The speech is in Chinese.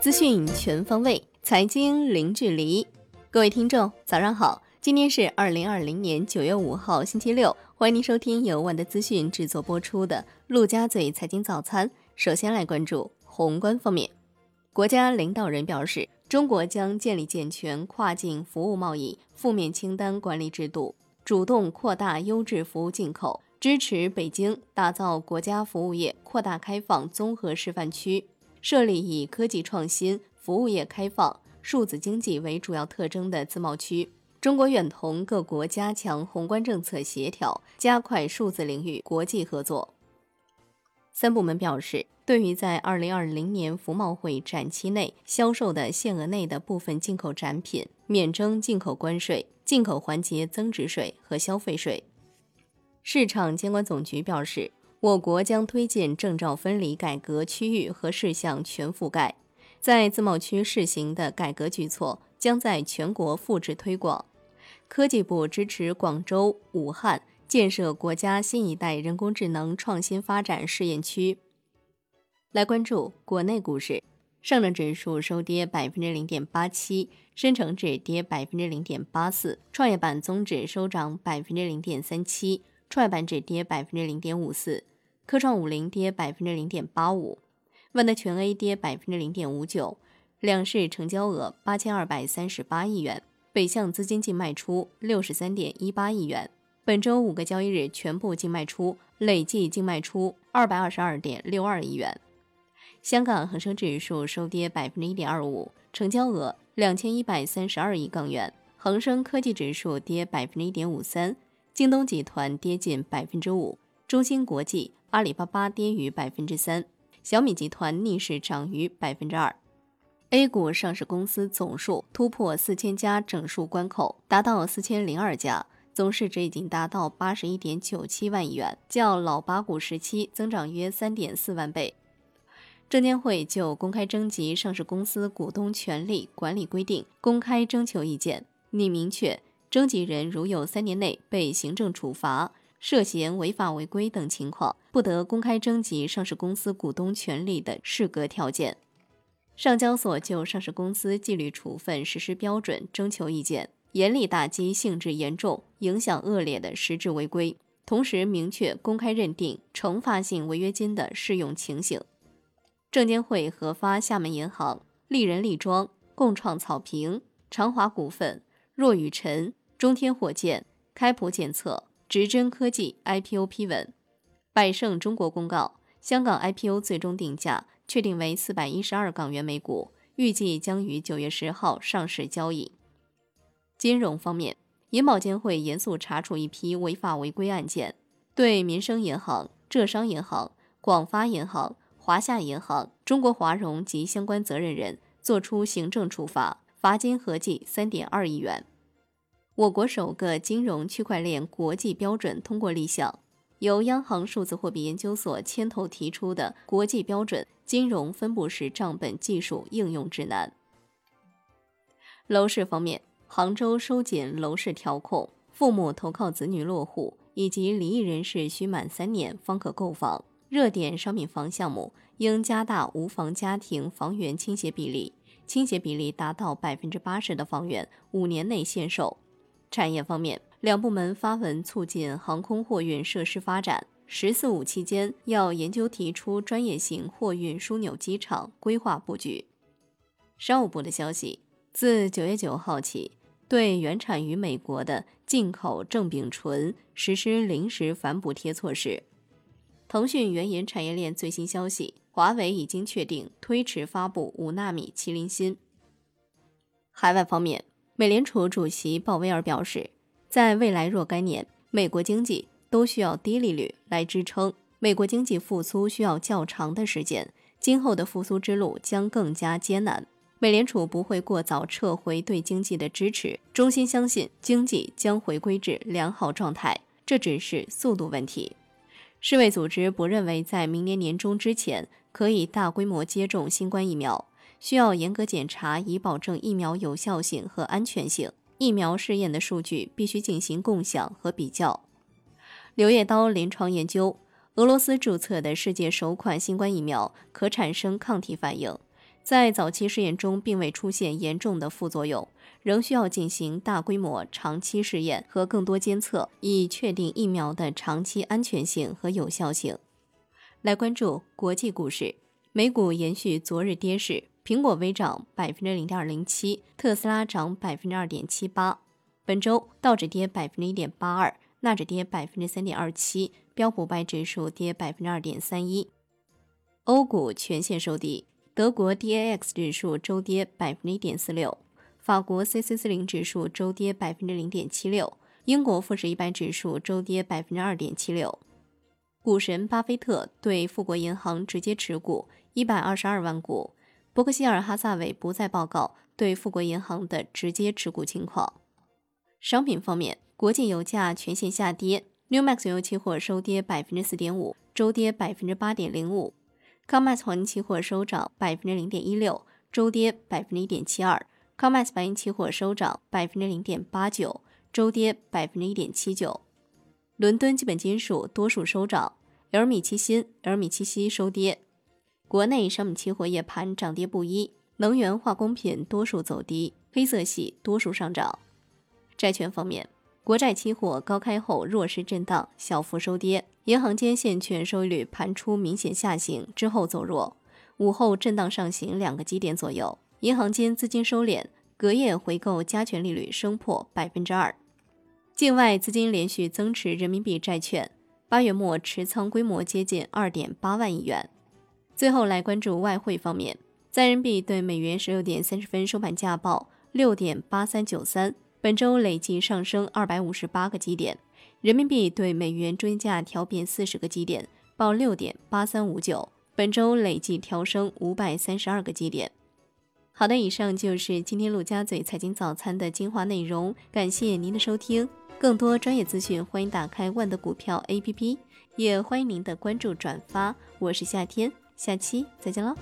资讯全方位，财经零距离。各位听众，早上好！今天是二零二零年九月五号，星期六。欢迎您收听由万德资讯制作播出的《陆家嘴财经早餐》。首先来关注宏观方面，国家领导人表示，中国将建立健全跨境服务贸易负面清单管理制度，主动扩大优质服务进口，支持北京打造国家服务业扩大开放综合示范区。设立以科技创新、服务业开放、数字经济为主要特征的自贸区。中国愿同各国加强宏观政策协调，加快数字领域国际合作。三部门表示，对于在二零二零年服贸会展期内销售的限额内的部分进口展品，免征进口关税、进口环节增值税和消费税。市场监管总局表示。我国将推进证照分离改革区域和事项全覆盖，在自贸区试行的改革举措将在全国复制推广。科技部支持广州、武汉建设国家新一代人工智能创新发展试验区。来关注国内股市，上证指数收跌百分之零点八七，深成指跌百分之零点八四，创业板综指收涨百分之零点三七，创业板指跌百分之零点五四。科创五零跌百分之零点八五，万德全 A 跌百分之零点五九，两市成交额八千二百三十八亿元，北向资金净卖出六十三点一八亿元。本周五个交易日全部净卖出，累计净卖出二百二十二点六二亿元。香港恒生指数收跌百分之一点二五，成交额两千一百三十二亿港元。恒生科技指数跌百分之一点五三，京东集团跌近百分之五，中芯国际。阿里巴巴跌逾百分之三，小米集团逆势涨逾百分之二。A 股上市公司总数突破四千家整数关口，达到四千零二家，总市值已经达到八十一点九七万亿元，较老八股时期增长约三点四万倍。证监会就公开征集上市公司股东权利管理规定公开征求意见，拟明确征集人如有三年内被行政处罚。涉嫌违法违规等情况，不得公开征集上市公司股东权利的适格条件。上交所就上市公司纪律处分实施标准征求意见，严厉打击性质严重、影响恶劣的实质违规，同时明确公开认定惩罚性违约金的适用情形。证监会核发厦门银行、丽人力庄、共创草坪、长华股份、若雨辰、中天火箭、开普检测。直臻科技 IPO 批文，百胜中国公告，香港 IPO 最终定价确定为四百一十二港元每股，预计将于九月十号上市交易。金融方面，银保监会严肃查处一批违法违规案件，对民生银行、浙商银行、广发银行、华夏银行、中国华融及相关责任人作出行政处罚，罚金合计三点二亿元。我国首个金融区块链国际标准通过立项，由央行数字货币研究所牵头提出的国际标准金融分布式账本技术应用指南。楼市方面，杭州收紧楼市调控，父母投靠子女落户以及离异人士需满三年方可购房。热点商品房项目应加大无房家庭房源倾斜比例，倾斜比例达到百分之八十的房源五年内限售。产业方面，两部门发文促进航空货运设施发展。“十四五”期间要研究提出专业型货运枢纽机场规划布局。商务部的消息，自九月九号起，对原产于美国的进口正丙醇实施临时反补贴措施。腾讯原研产业链最新消息，华为已经确定推迟发布五纳米麒麟芯。海外方面。美联储主席鲍威尔表示，在未来若干年，美国经济都需要低利率来支撑。美国经济复苏需要较长的时间，今后的复苏之路将更加艰难。美联储不会过早撤回对经济的支持，衷心相信经济将回归至良好状态，这只是速度问题。世卫组织不认为在明年年中之前可以大规模接种新冠疫苗。需要严格检查，以保证疫苗有效性和安全性。疫苗试验的数据必须进行共享和比较。柳叶刀临床研究，俄罗斯注册的世界首款新冠疫苗可产生抗体反应，在早期试验中并未出现严重的副作用，仍需要进行大规模长期试验和更多监测，以确定疫苗的长期安全性和有效性。来关注国际股市，美股延续昨日跌势，苹果微涨百分之零点零七，特斯拉涨百分之二点七八。本周道指跌百分之一点八二，纳指跌百分之三点二七，标普百指数跌百分之二点三一。欧股全线收低，德国 DAX 指数周跌百分之一点四六，法国 c c 四零指数周跌百分之零点七六，英国富时一百指数周跌百分之二点七六。股神巴菲特对富国银行直接持股一百二十二万股，伯克希尔哈萨韦不再报告对富国银行的直接持股情况。商品方面，国际油价全线下跌，New Max 油期货收跌百分之四点五，周跌百分之八点零五。COMEX 黄金期货收涨百分之零点一六，周跌百分之一点七二；COMEX 白银期货收涨百分之零点八九，周跌百分之一点七九。伦敦基本金属多数收涨，L 米七锌、L 米七锡收跌。国内商品期货夜盘涨跌不一，能源化工品多数走低，黑色系多数上涨。债券方面。国债期货高开后弱势震荡，小幅收跌。银行间现券收益率盘出明显下行之后走弱，午后震荡上行两个基点左右。银行间资金收敛，隔夜回购加权利率升破百分之二。境外资金连续增持人民币债券，八月末持仓规模接近二点八万亿元。最后来关注外汇方面，在人民币对美元十六点三十分收盘价报六点八三九三。本周累计上升二百五十八个基点，人民币对美元中间价调变四十个基点，报六点八三五九。本周累计调升五百三十二个基点。好的，以上就是今天陆家嘴财经早餐的精华内容，感谢您的收听。更多专业资讯，欢迎打开万德股票 APP，也欢迎您的关注转发。我是夏天，下期再见喽。